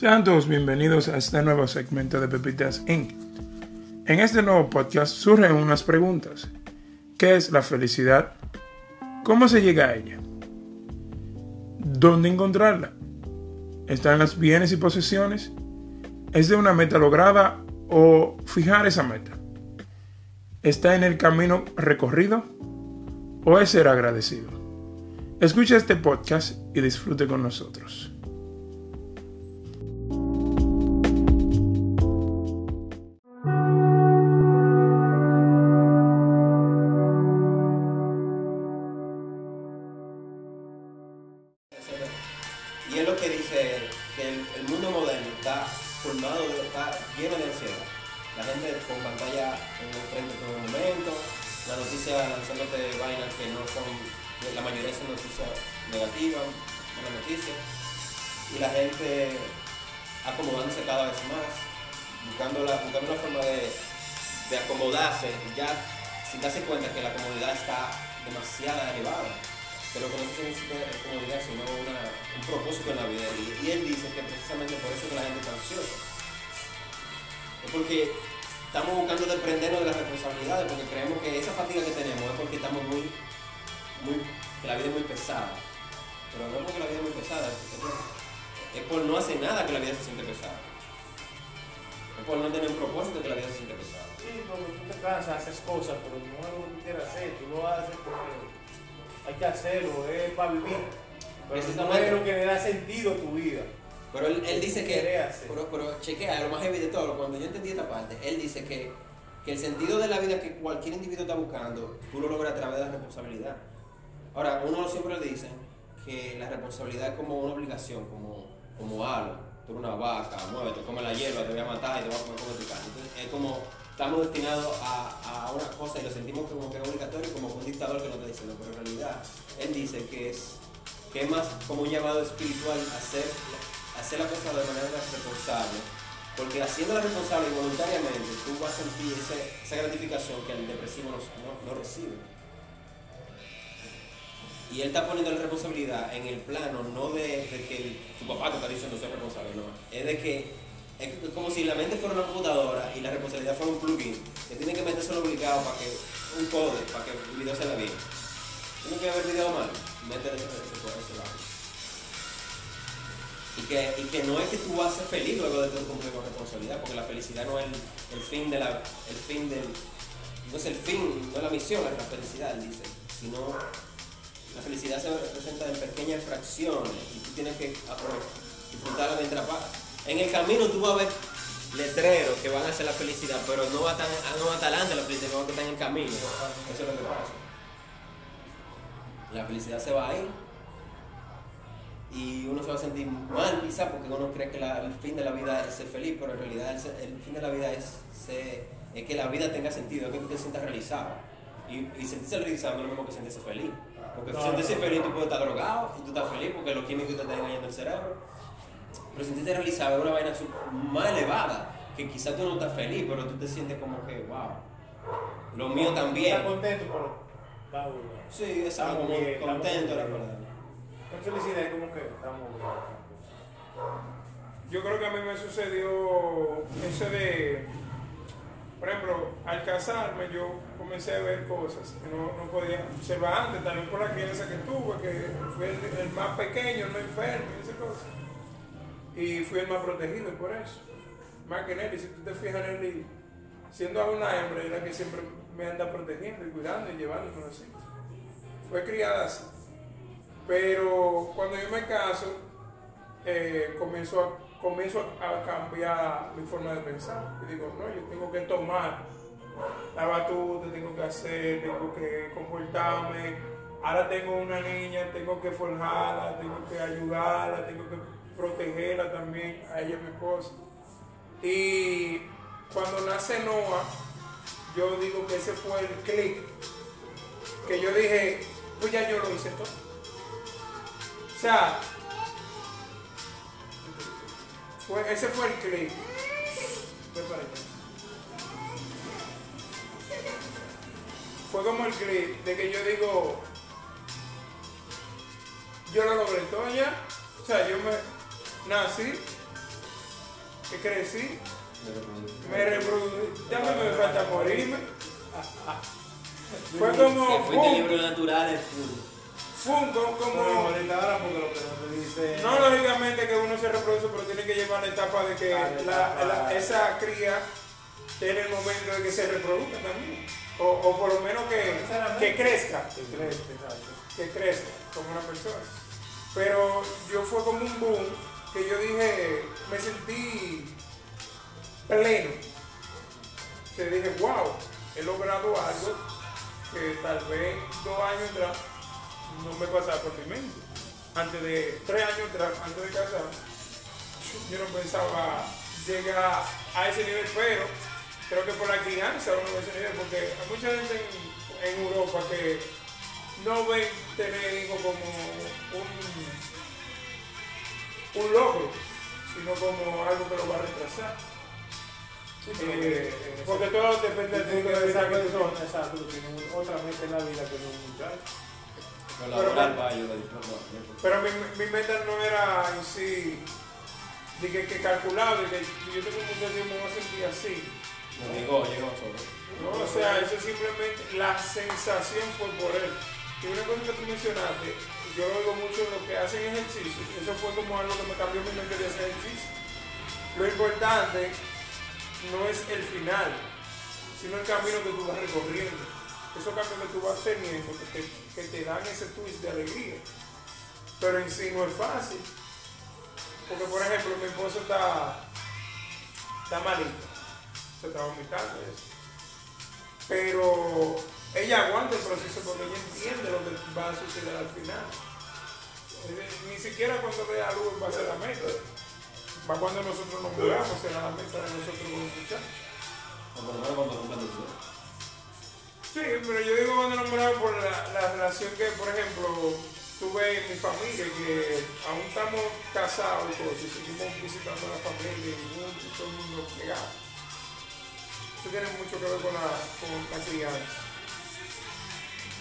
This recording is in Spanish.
Sean todos bienvenidos a este nuevo segmento de Pepitas Inc. En este nuevo podcast surgen unas preguntas. ¿Qué es la felicidad? ¿Cómo se llega a ella? ¿Dónde encontrarla? ¿Está en las bienes y posesiones? ¿Es de una meta lograda o fijar esa meta? ¿Está en el camino recorrido o es ser agradecido? Escucha este podcast y disfrute con nosotros. El, mundo moderno está formado, está lleno de ansiedad. La gente con pantalla en el frente todo el momento, la noticia lanzándote vainas que no son, la mayoría son noticias negativas, malas noticias. Y la gente acomodándose cada vez más, buscando, la, buscando una forma de, de acomodarse, ya sin darse cuenta que la comodidad está demasiado elevada pero que no se necesita comodidad, sino una, un propósito en la vida. Y, y, él dice que precisamente por eso es que la gente está ansiosa. Es porque estamos buscando desprendernos de las responsabilidades, porque creemos que esa fatiga que tenemos es porque estamos muy, muy, que la vida es muy pesada. Pero no es porque la vida es muy pesada, es por no hacer nada que la vida se siente pesada. Es por no tener un propósito que la vida se siente pesada. Sí, porque tú te cansas, haces cosas, pero no es lo que tú quieras hacer, tú lo haces porque hay que hacerlo, es para vivir. Pero no es lo que le da sentido a tu vida. Pero él, él dice que, pero, pero chequea, lo más heavy de todo, cuando yo entendí esta parte, él dice que, que el sentido de la vida que cualquier individuo está buscando, tú lo logras a través de la responsabilidad. Ahora, uno siempre dice que la responsabilidad es como una obligación, como, como algo. Tú eres una vaca, muévete, come la hierba, te voy a matar y te voy a comer tu carne. Entonces, es como estamos destinados a, a una cosa y lo sentimos como que es obligatorio, como un dictador que nos está diciendo, pero en realidad él dice que es, que es más como un llamado espiritual hacer, hacer la cosa de manera responsable, porque haciéndola responsable y voluntariamente tú vas a sentir ese, esa gratificación que el depresivo no, no, no recibe. Y él está poniendo la responsabilidad en el plano no de, de que el, tu papá te está diciendo ser responsable, no, es de que es como si la mente fuera una computadora y la responsabilidad fuera un plugin que tiene que meterse obligado para que un code para que el video salga bien. ¿Tú no quieres ver video mal? Métele ese, ese, lado. Y que, y que no es que tú vas a ser feliz luego de tu cumplir con responsabilidad, porque la felicidad no es el, fin de la, el fin del, no es el fin, no es la misión, es la felicidad, dice, sino la felicidad se presenta en pequeñas fracciones y tú tienes que disfrutarla mientras vas en el camino tú vas a ver letreros que van a hacer la felicidad, pero no va tan, no va tan adelante la felicidad, no va a estar en el camino. Eso es lo que pasa. La felicidad se va a ir y uno se va a sentir mal quizá porque uno cree que la, el fin de la vida es ser feliz, pero en realidad el, el fin de la vida es, ser, es que la vida tenga sentido, es que tú te sientas realizado. Y, y sentirse realizado no es lo mismo que sentirse feliz. Porque no, sentirse no. feliz tú puedes estar drogado y tú estás feliz porque los químicos te están engañando el cerebro pero sentirte realizado es una vaina más elevada, que quizás tú no estás feliz, pero tú te sientes como que, wow, lo mío también. ¿Estás contento por la Sí, estamos como bien, contento, la verdad. Con felicidad es como que estamos Yo creo que a mí me sucedió ese de, por ejemplo, al casarme yo comencé a ver cosas que no, no podía observar antes, también por la crianza que tuve, que fue el, el más pequeño, el más enfermo y esas cosas y fui el más protegido por eso. Más que Nelly, si tú te fijas, Nelly, siendo una hembra, es la que siempre me anda protegiendo y cuidando y llevando con así. Fue criada así. Pero cuando yo me caso, eh, comienzo, comienzo a cambiar mi forma de pensar. Y digo, no, yo tengo que tomar la batuta, tengo que hacer, tengo que comportarme. Ahora tengo una niña, tengo que forjarla, tengo que ayudarla, tengo que protegerla también, a ella, mi esposa. Y cuando nace Noah, yo digo que ese fue el clic, que yo dije, pues ya yo lo hice todo. O sea, fue, ese fue el clic. Fue como el clic de que yo digo, yo lo logré todo ya. O sea, yo me, nací, que crecí, me reproducí, ya me, me falta morirme. Fue como. Que fuiste libro natural, es Fun, como. como no, lógicamente que uno se reproduce, pero tiene que llevar la etapa de que la, la, esa cría tiene el momento de que se reproduzca también. O, o por lo menos que, que crezca. Que crezca, Que crezca como una persona. Pero yo fue como un boom que yo dije, me sentí pleno. Que dije, wow, he logrado algo que tal vez dos años atrás no me pasaba por mi mente. Antes de, tres años atrás, antes de casar, yo no pensaba llegar a ese nivel, pero creo que por la crianza uno ve ese nivel, porque hay mucha gente en, Europa que no ven tener hijos como un, un logro, sino como algo que lo va a retrasar. Eh, porque todo depende de tu esa persona, exacto, tiene otra meta en la vida que no un muchacho. Pero, mi, mi, meta no era en sí de que, que calcular, de que yo tengo un muchacho y me voy a sentir así. No, llegó, llegó solo. No, o sea, eso simplemente, la sensación fue por él. Y una cosa que tú mencionaste, yo lo digo mucho en lo que hacen ejercicio, eso fue como algo que me cambió mi mente de hacer ejercicio. Lo importante no es el final, sino el camino que tú vas recorriendo. Esos cambios que tú vas teniendo, que te, que te dan ese twist de alegría. Pero en sí no es fácil. Porque, por ejemplo, mi esposo está, está malito, se está vomitando eso. Pero ella aguanta el proceso porque ella entiende lo que va a suceder al final. Ni siquiera cuando vea luz va a ser la meta. Va cuando nosotros nos muramos, será la meta de nosotros como muchachos. Sí, pero yo digo cuando nos muramos por la, la, relación que, por ejemplo, tuve en mi familia, que aún estamos casados y cosas, y seguimos visitando a la familia y todo el mundo pegado. Eso tiene mucho que ver con la, con la crianza.